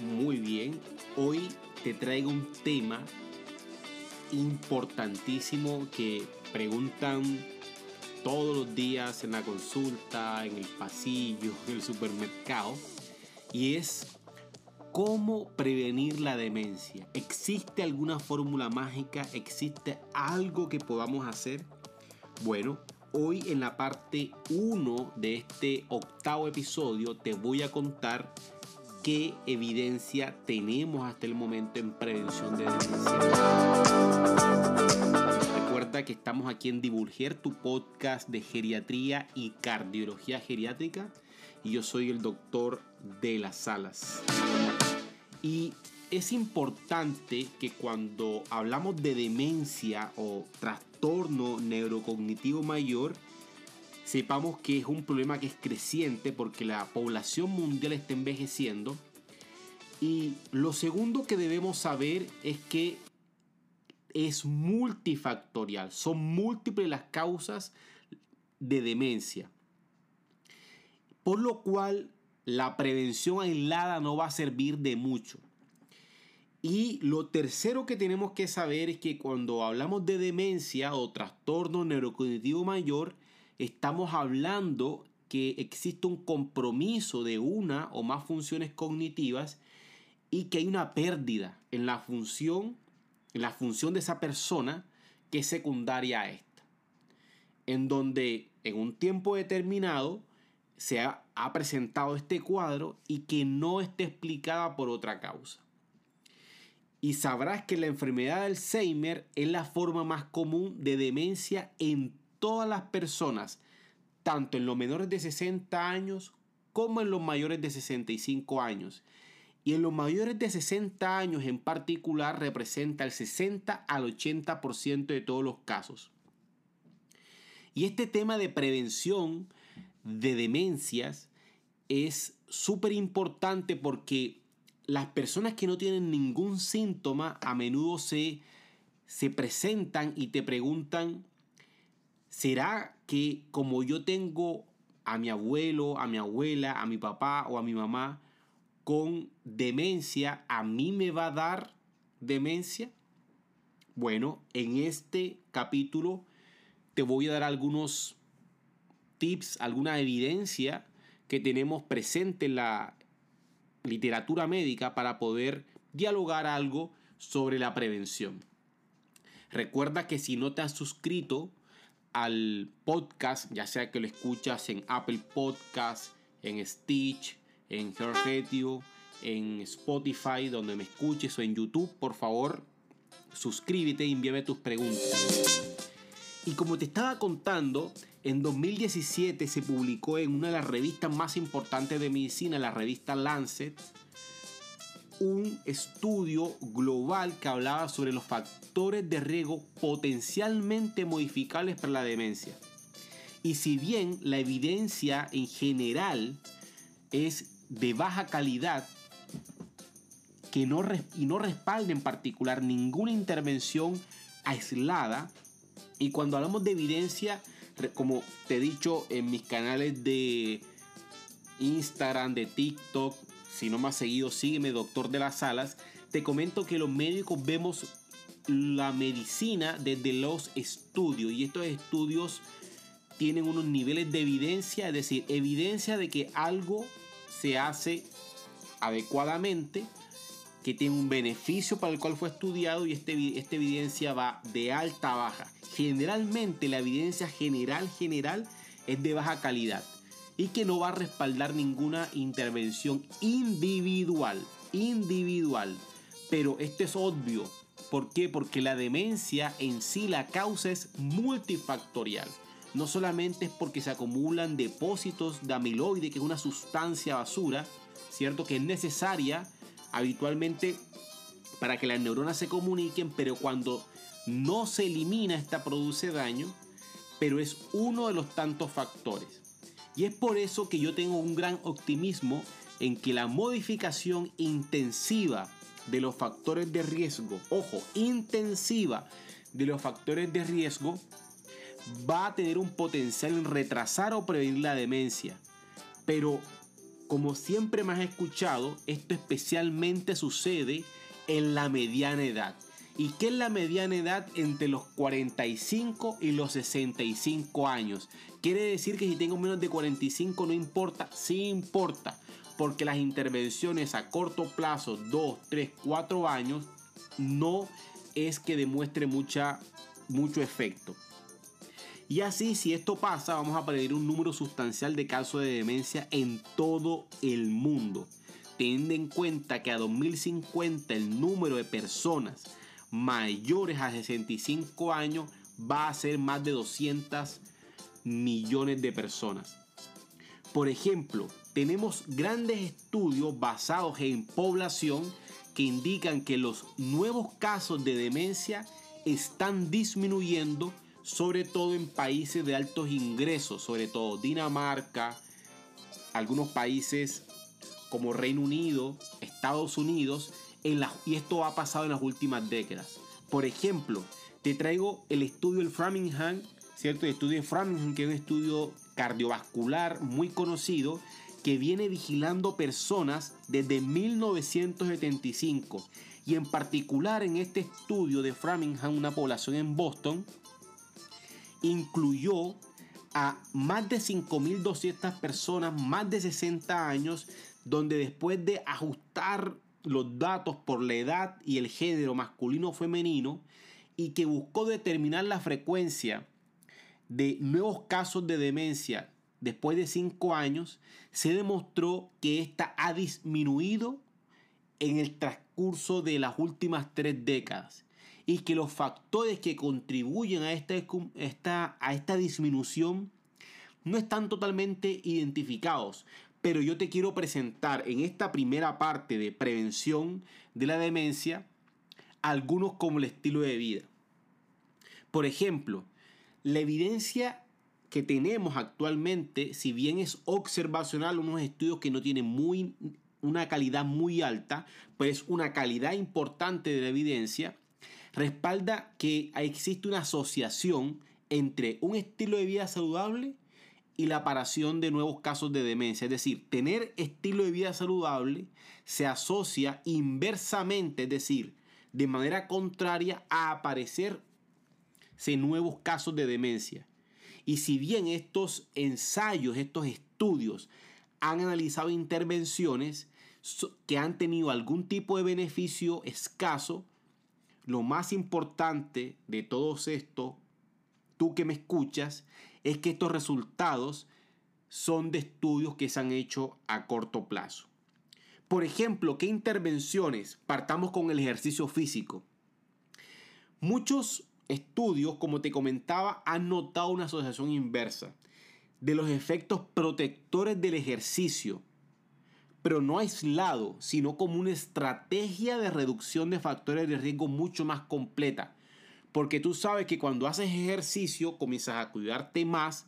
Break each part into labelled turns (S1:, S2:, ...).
S1: muy bien. Hoy te traigo un tema importantísimo que preguntan todos los días en la consulta, en el pasillo, en el supermercado. Y es cómo prevenir la demencia. ¿Existe alguna fórmula mágica? ¿Existe algo que podamos hacer? Bueno, hoy en la parte 1 de este octavo episodio te voy a contar qué evidencia tenemos hasta el momento en prevención de demencia. Recuerda que estamos aquí en Divulger, tu podcast de geriatría y cardiología geriátrica, y yo soy el doctor de las salas. Y es importante que cuando hablamos de demencia o trastorno neurocognitivo mayor, sepamos que es un problema que es creciente porque la población mundial está envejeciendo. Y lo segundo que debemos saber es que es multifactorial, son múltiples las causas de demencia. Por lo cual la prevención aislada no va a servir de mucho. Y lo tercero que tenemos que saber es que cuando hablamos de demencia o trastorno neurocognitivo mayor, estamos hablando que existe un compromiso de una o más funciones cognitivas y que hay una pérdida en la función, en la función de esa persona que es secundaria a esta. En donde en un tiempo determinado se ha, presentado este cuadro y que no esté explicada por otra causa y sabrás que la enfermedad de Alzheimer es la forma más común de demencia en todas las personas, tanto en los menores de 60 años como en los mayores de 65 años. Y en los mayores de 60 años en particular representa el 60 al 80% de todos los casos. Y este tema de prevención de demencias es súper importante porque las personas que no tienen ningún síntoma a menudo se, se presentan y te preguntan, ¿será que como yo tengo a mi abuelo, a mi abuela, a mi papá o a mi mamá con demencia, a mí me va a dar demencia? Bueno, en este capítulo te voy a dar algunos tips, alguna evidencia que tenemos presente en la, literatura médica para poder dialogar algo sobre la prevención. Recuerda que si no te has suscrito al podcast, ya sea que lo escuchas en Apple Podcast, en Stitch, en Radio, en Spotify, donde me escuches o en YouTube, por favor, suscríbete y envíame tus preguntas. Y como te estaba contando, en 2017 se publicó en una de las revistas más importantes de medicina, la revista Lancet, un estudio global que hablaba sobre los factores de riesgo potencialmente modificables para la demencia. Y si bien la evidencia en general es de baja calidad, que no, y no respalda en particular ninguna intervención aislada, y cuando hablamos de evidencia, como te he dicho en mis canales de Instagram, de TikTok, si no has seguido, sígueme, doctor de las salas. Te comento que los médicos vemos la medicina desde los estudios y estos estudios tienen unos niveles de evidencia, es decir, evidencia de que algo se hace adecuadamente, que tiene un beneficio para el cual fue estudiado y este, esta evidencia va de alta a baja generalmente la evidencia general general es de baja calidad y que no va a respaldar ninguna intervención individual, individual. Pero esto es obvio. ¿Por qué? Porque la demencia en sí la causa es multifactorial. No solamente es porque se acumulan depósitos de amiloide, que es una sustancia basura, ¿cierto? Que es necesaria habitualmente para que las neuronas se comuniquen, pero cuando no se elimina, esta produce daño, pero es uno de los tantos factores. Y es por eso que yo tengo un gran optimismo en que la modificación intensiva de los factores de riesgo, ojo, intensiva de los factores de riesgo, va a tener un potencial en retrasar o prevenir la demencia. Pero Como siempre me has escuchado, esto especialmente sucede en la mediana edad. ¿Y qué es la mediana edad entre los 45 y los 65 años? Quiere decir que si tengo menos de 45 no importa, sí importa, porque las intervenciones a corto plazo, 2, 3, 4 años, no es que demuestre mucha, mucho efecto. Y así, si esto pasa, vamos a perder un número sustancial de casos de demencia en todo el mundo. Teniendo en cuenta que a 2050 el número de personas mayores a 65 años va a ser más de 200 millones de personas. Por ejemplo, tenemos grandes estudios basados en población que indican que los nuevos casos de demencia están disminuyendo sobre todo en países de altos ingresos, sobre todo Dinamarca, algunos países como Reino Unido, Estados Unidos, en y esto ha pasado en las últimas décadas. Por ejemplo, te traigo el estudio del Framingham, ¿cierto? El estudio de Framingham, que es un estudio cardiovascular muy conocido, que viene vigilando personas desde 1975. Y en particular en este estudio de Framingham, una población en Boston, incluyó a más de 5.200 personas, más de 60 años, donde después de ajustar los datos por la edad y el género masculino o femenino, y que buscó determinar la frecuencia de nuevos casos de demencia después de 5 años, se demostró que esta ha disminuido en el transcurso de las últimas tres décadas y que los factores que contribuyen a esta, a esta disminución no están totalmente identificados. Pero yo te quiero presentar en esta primera parte de prevención de la demencia algunos como el estilo de vida. Por ejemplo, la evidencia que tenemos actualmente, si bien es observacional, unos estudios que no tienen muy, una calidad muy alta, pues una calidad importante de la evidencia, respalda que existe una asociación entre un estilo de vida saludable y la aparición de nuevos casos de demencia. Es decir, tener estilo de vida saludable se asocia inversamente, es decir, de manera contraria a aparecer nuevos casos de demencia. Y si bien estos ensayos, estos estudios han analizado intervenciones que han tenido algún tipo de beneficio escaso, lo más importante de todos esto, tú que me escuchas, es que estos resultados son de estudios que se han hecho a corto plazo. Por ejemplo, ¿qué intervenciones? Partamos con el ejercicio físico. Muchos estudios, como te comentaba, han notado una asociación inversa de los efectos protectores del ejercicio pero no aislado, sino como una estrategia de reducción de factores de riesgo mucho más completa. Porque tú sabes que cuando haces ejercicio, comienzas a cuidarte más,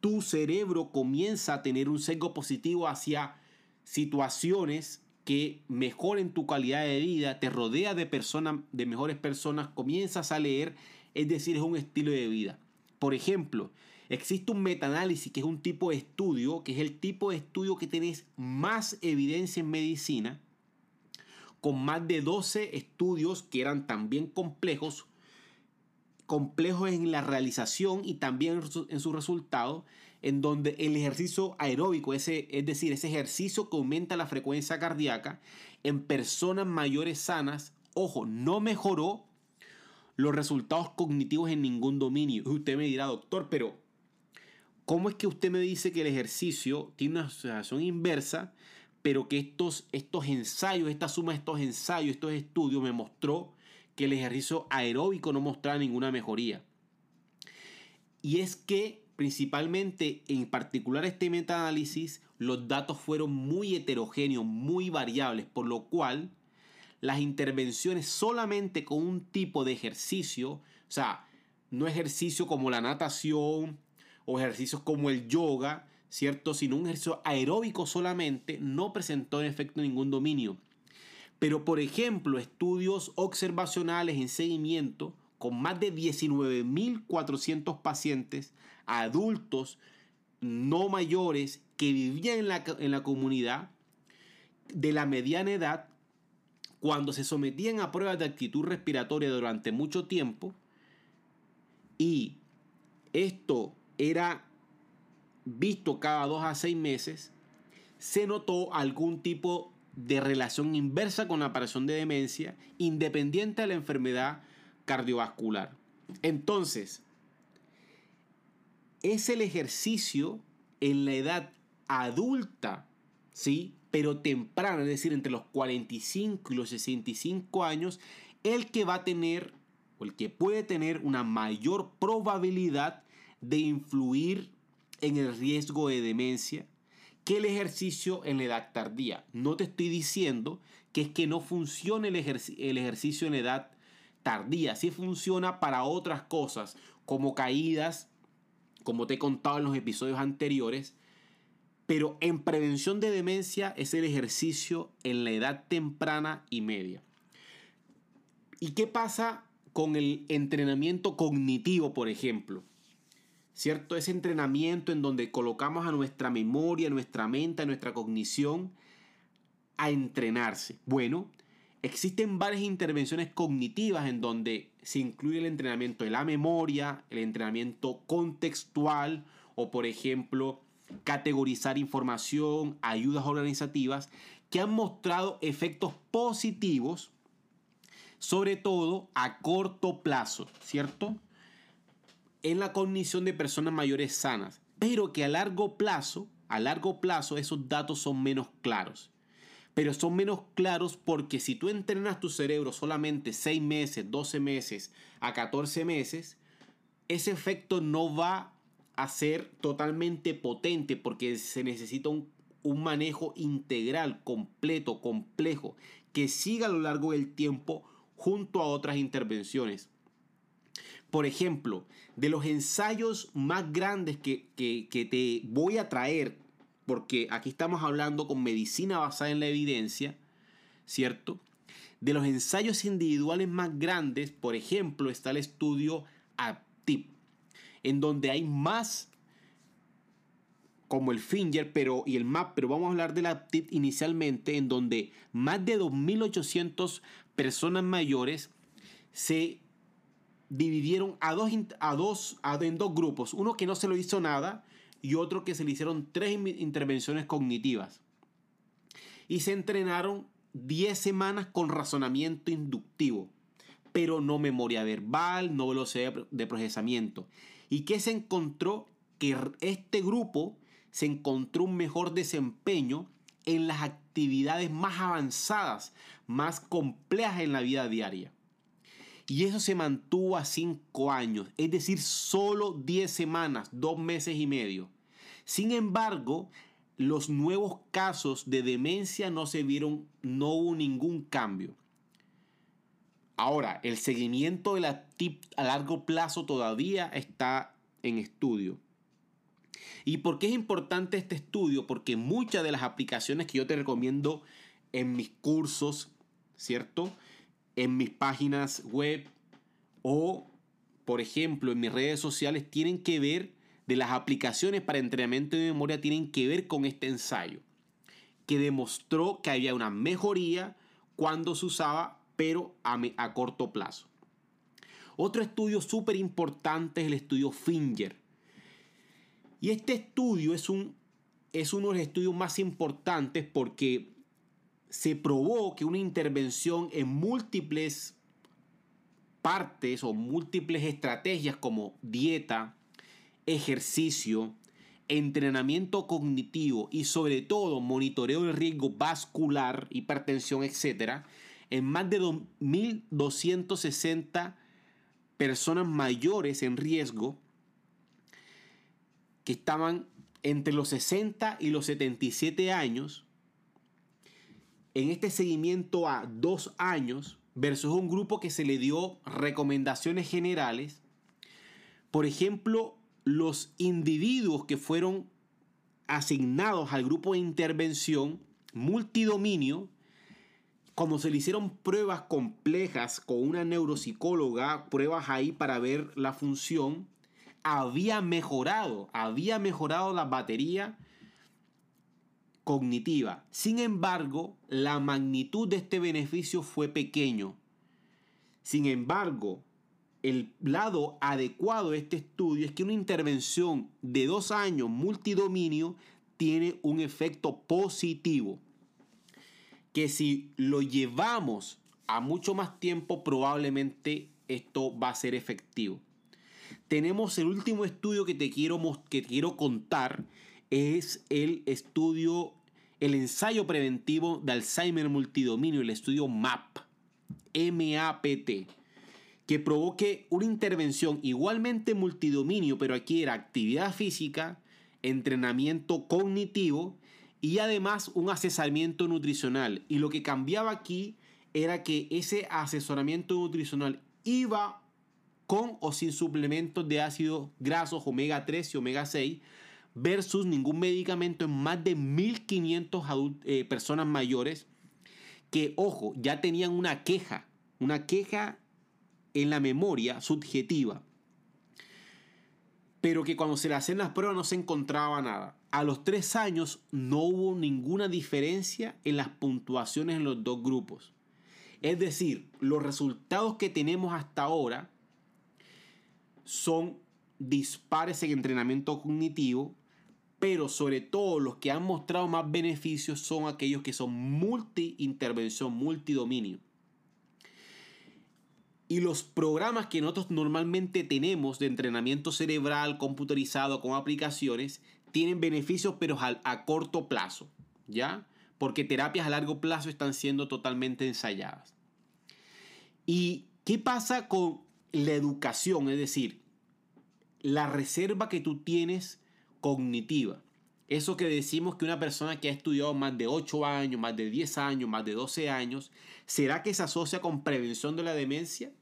S1: tu cerebro comienza a tener un sesgo positivo hacia situaciones que mejoren tu calidad de vida, te rodea de personas, de mejores personas, comienzas a leer, es decir, es un estilo de vida. Por ejemplo, Existe un metaanálisis que es un tipo de estudio, que es el tipo de estudio que tenés más evidencia en medicina, con más de 12 estudios que eran también complejos, complejos en la realización y también en su resultado, en donde el ejercicio aeróbico, ese, es decir, ese ejercicio que aumenta la frecuencia cardíaca en personas mayores sanas, ojo, no mejoró los resultados cognitivos en ningún dominio. Usted me dirá, doctor, pero ¿Cómo es que usted me dice que el ejercicio tiene una asociación inversa, pero que estos, estos ensayos, esta suma de estos ensayos, estos estudios me mostró que el ejercicio aeróbico no mostraba ninguna mejoría? Y es que principalmente, en particular este metaanálisis, los datos fueron muy heterogéneos, muy variables, por lo cual las intervenciones solamente con un tipo de ejercicio, o sea, no ejercicio como la natación, o ejercicios como el yoga, ¿cierto? Sino un ejercicio aeróbico solamente, no presentó en efecto ningún dominio. Pero, por ejemplo, estudios observacionales en seguimiento con más de 19.400 pacientes adultos no mayores que vivían en la, en la comunidad de la mediana edad, cuando se sometían a pruebas de actitud respiratoria durante mucho tiempo, y esto era visto cada dos a seis meses, se notó algún tipo de relación inversa con la aparición de demencia, independiente de la enfermedad cardiovascular. Entonces, es el ejercicio en la edad adulta, ¿sí? Pero temprana, es decir, entre los 45 y los 65 años, el que va a tener o el que puede tener una mayor probabilidad de influir en el riesgo de demencia que el ejercicio en la edad tardía. No te estoy diciendo que es que no funcione el, el ejercicio en la edad tardía. Sí funciona para otras cosas, como caídas, como te he contado en los episodios anteriores. Pero en prevención de demencia es el ejercicio en la edad temprana y media. ¿Y qué pasa con el entrenamiento cognitivo, por ejemplo? ¿Cierto? Ese entrenamiento en donde colocamos a nuestra memoria, a nuestra mente, a nuestra cognición a entrenarse. Bueno, existen varias intervenciones cognitivas en donde se incluye el entrenamiento de la memoria, el entrenamiento contextual o, por ejemplo, categorizar información, ayudas organizativas que han mostrado efectos positivos, sobre todo a corto plazo, ¿cierto? En la cognición de personas mayores sanas, pero que a largo plazo, a largo plazo esos datos son menos claros. Pero son menos claros porque si tú entrenas tu cerebro solamente 6 meses, 12 meses a 14 meses, ese efecto no va a ser totalmente potente porque se necesita un, un manejo integral, completo, complejo, que siga a lo largo del tiempo junto a otras intervenciones. Por ejemplo, de los ensayos más grandes que, te voy a traer, porque aquí estamos hablando con medicina basada en la evidencia, ¿cierto? De los ensayos individuales más grandes, por ejemplo, está el estudio APTIP, en donde hay más como el Finger pero, y el MAP, pero vamos a hablar del APTIP inicialmente, en donde más de 2.800 personas mayores se dividieron a dos, en dos grupos. Uno que no se lo hizo nada y otro que se le hicieron tres intervenciones cognitivas. Y se entrenaron 10 semanas con razonamiento inductivo, pero no memoria verbal, no velocidad de procesamiento. ¿Y qué se encontró? Que este grupo se encontró un mejor desempeño en las actividades más avanzadas, más complejas en la vida diaria. Y eso se mantuvo a 5 años, es decir, solo 10 semanas, 2 meses y medio. Sin embargo, los nuevos casos de demencia no se vieron, no hubo ningún cambio. Ahora, el seguimiento de la TIP a largo plazo todavía está en estudio. ¿Y por qué es importante este estudio? Porque muchas de las aplicaciones que yo te recomiendo en mis cursos, ¿cierto? En mis páginas web o, por ejemplo, en mis redes sociales tienen que ver de las aplicaciones para entrenamiento de memoria tienen que ver con este ensayo, que demostró que había una mejoría cuando se usaba, pero a, corto plazo. Otro estudio súper importante es el estudio Finger. Y este estudio es, un, es uno de los estudios más importantes porque se probó que una intervención en múltiples partes o múltiples estrategias como dieta, ejercicio, entrenamiento cognitivo y sobre todo monitoreo del riesgo vascular, hipertensión, etc., en más de 2.260 personas mayores en riesgo que estaban entre los 60 y los 77 años, en este seguimiento a dos años versus un grupo que se le dio recomendaciones generales, por ejemplo, los individuos que fueron asignados al grupo de intervención multidominio, como se le hicieron pruebas complejas con una neuropsicóloga, pruebas ahí para ver la función, había mejorado, había mejorado la batería cognitiva. Sin embargo, la magnitud de este beneficio fue pequeño. Sin embargo, el lado adecuado de este estudio es que una intervención de dos años multidominio tiene un efecto positivo. Que si lo llevamos a mucho más tiempo, probablemente esto va a ser efectivo. Tenemos el último estudio que te quiero, que quiero contar, es el estudio, el ensayo preventivo de Alzheimer multidominio, el estudio MAP, M-A-P-T que provoque una intervención igualmente multidominio, pero aquí era actividad física, entrenamiento cognitivo y además un asesoramiento nutricional. Y lo que cambiaba aquí era que ese asesoramiento nutricional iba con o sin suplementos de ácidos grasos omega 3 y omega 6 versus ningún medicamento en más de 1500 eh, personas mayores que, ojo, ya tenían una queja, una queja en la memoria subjetiva, pero que cuando se le hacen las pruebas no se encontraba nada. A los tres años no hubo ninguna diferencia en las puntuaciones en los dos grupos. Es decir, los resultados que tenemos hasta ahora son dispares en entrenamiento cognitivo, pero sobre todo los que han mostrado más beneficios son aquellos que son multi-intervención, multidominio. Y los programas que nosotros normalmente tenemos de entrenamiento cerebral computerizado con aplicaciones tienen beneficios pero a, corto plazo, ¿ya? Porque terapias a largo plazo están siendo totalmente ensayadas. ¿Y qué pasa con la educación? Es decir, la reserva que tú tienes cognitiva. Eso que decimos que una persona que ha estudiado más de 8 años, más de 10 años, más de 12 años, ¿será que se asocia con prevención de la demencia?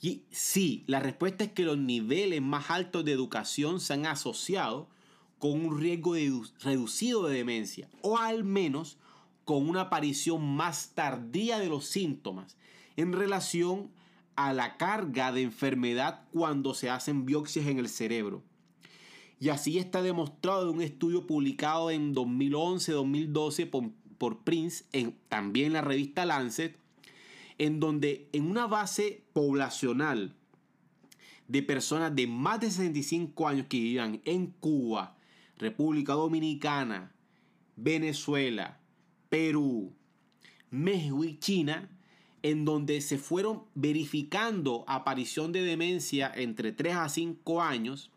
S1: Y sí, la respuesta es que los niveles más altos de educación se han asociado con un riesgo reducido de demencia o al menos con una aparición más tardía de los síntomas en relación a la carga de enfermedad cuando se hacen biopsias en el cerebro. Y así está demostrado en un estudio publicado en 2011-2012 por, por, Prince, en, también la revista Lancet, en donde en una base poblacional de personas de más de 65 años que vivían en Cuba, República Dominicana, Venezuela, Perú, México y China, en donde se fueron verificando aparición de demencia entre 3 a 5 años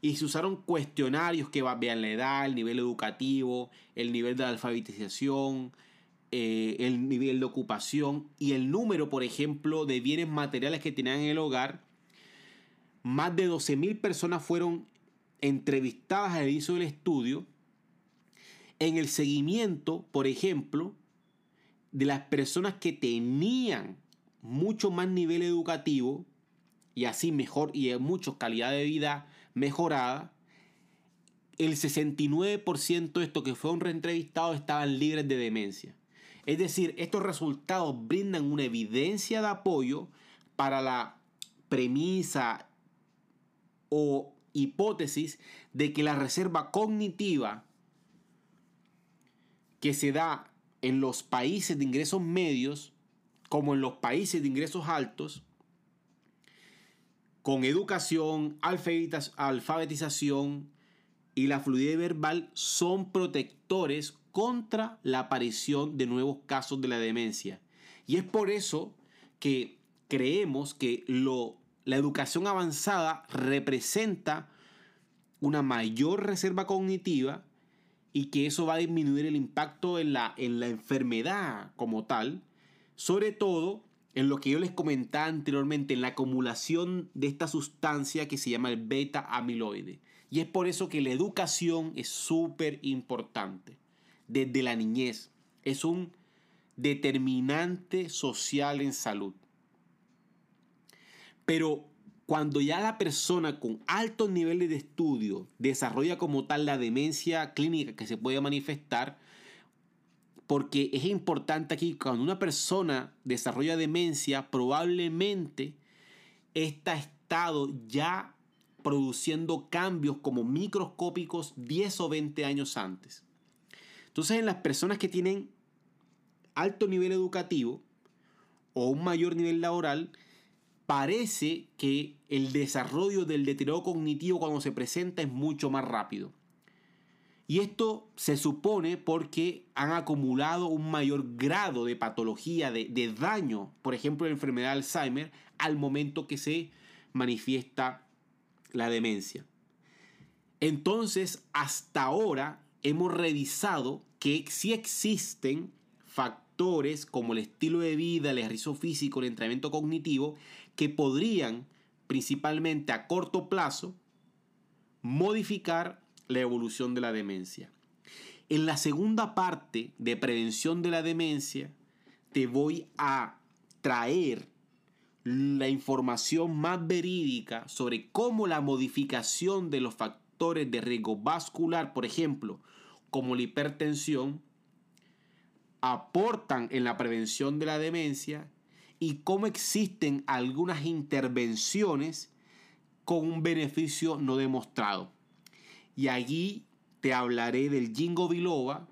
S1: y se usaron cuestionarios que vean la edad, el nivel educativo, el nivel de alfabetización, eh, el nivel de ocupación y el número, por ejemplo, de bienes materiales que tenían en el hogar, más de 12.000 personas fueron entrevistadas al inicio del estudio. En el seguimiento, por ejemplo, de las personas que tenían mucho más nivel educativo y así mejor y en calidad de vida mejorada, el 69% de estos que fueron reentrevistados estaban libres de demencia. Es decir, estos resultados brindan una evidencia de apoyo para la premisa o hipótesis de que la reserva cognitiva que se da en los países de ingresos medios como en los países de ingresos altos, con educación, alfabetización y la fluidez verbal son protectores contra la aparición de nuevos casos de la demencia. Y es por eso que creemos que lo, la educación avanzada representa una mayor reserva cognitiva y que eso va a disminuir el impacto en la, en la enfermedad como tal, sobre todo en lo que yo les comentaba anteriormente, en la acumulación de esta sustancia que se llama el beta amiloide. Y es por eso que la educación es súper importante desde la niñez. Es un determinante social en salud. Pero cuando ya la persona con altos niveles de estudio desarrolla como tal la demencia clínica que se puede manifestar, porque es importante aquí, cuando una persona desarrolla demencia, probablemente este estado ya produciendo cambios como microscópicos 10 o 20 años antes. Entonces en las personas que tienen alto nivel educativo o un mayor nivel laboral, parece que el desarrollo del deterioro cognitivo cuando se presenta es mucho más rápido. Y esto se supone porque han acumulado un mayor grado de patología, de, daño, por ejemplo, la enfermedad de Alzheimer, al momento que se manifiesta la demencia. Entonces, hasta ahora hemos revisado que sí existen factores como el estilo de vida, el ejercicio físico, el entrenamiento cognitivo, que podrían, principalmente a corto plazo, modificar la evolución de la demencia. En la segunda parte de prevención de la demencia, te voy a traer la información más verídica sobre cómo la modificación de los factores de riesgo vascular, por ejemplo, como la hipertensión, aportan en la prevención de la demencia y cómo existen algunas intervenciones con un beneficio no demostrado. Y allí te hablaré del jingo biloba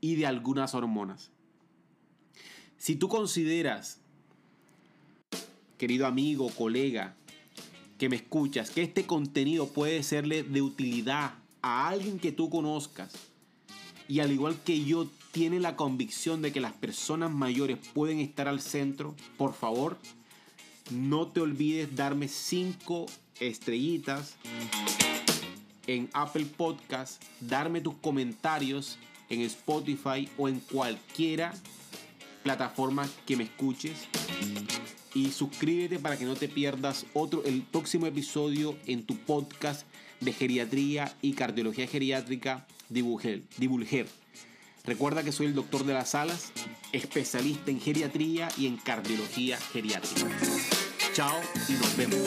S1: y de algunas hormonas. Si tú consideras querido amigo, colega, que me escuchas, que este contenido puede serle de utilidad a alguien que tú conozcas y al igual que yo tiene la convicción de que las personas mayores pueden estar al centro, por favor, no te olvides darme cinco estrellitas en Apple Podcast, darme tus comentarios en Spotify o en cualquiera plataforma que me escuches y suscríbete para que no te pierdas otro, el próximo episodio en tu podcast de geriatría y cardiología geriátrica Divulger. Recuerda que soy el doctor de las alas, especialista en geriatría y en cardiología geriátrica. Chao y nos vemos.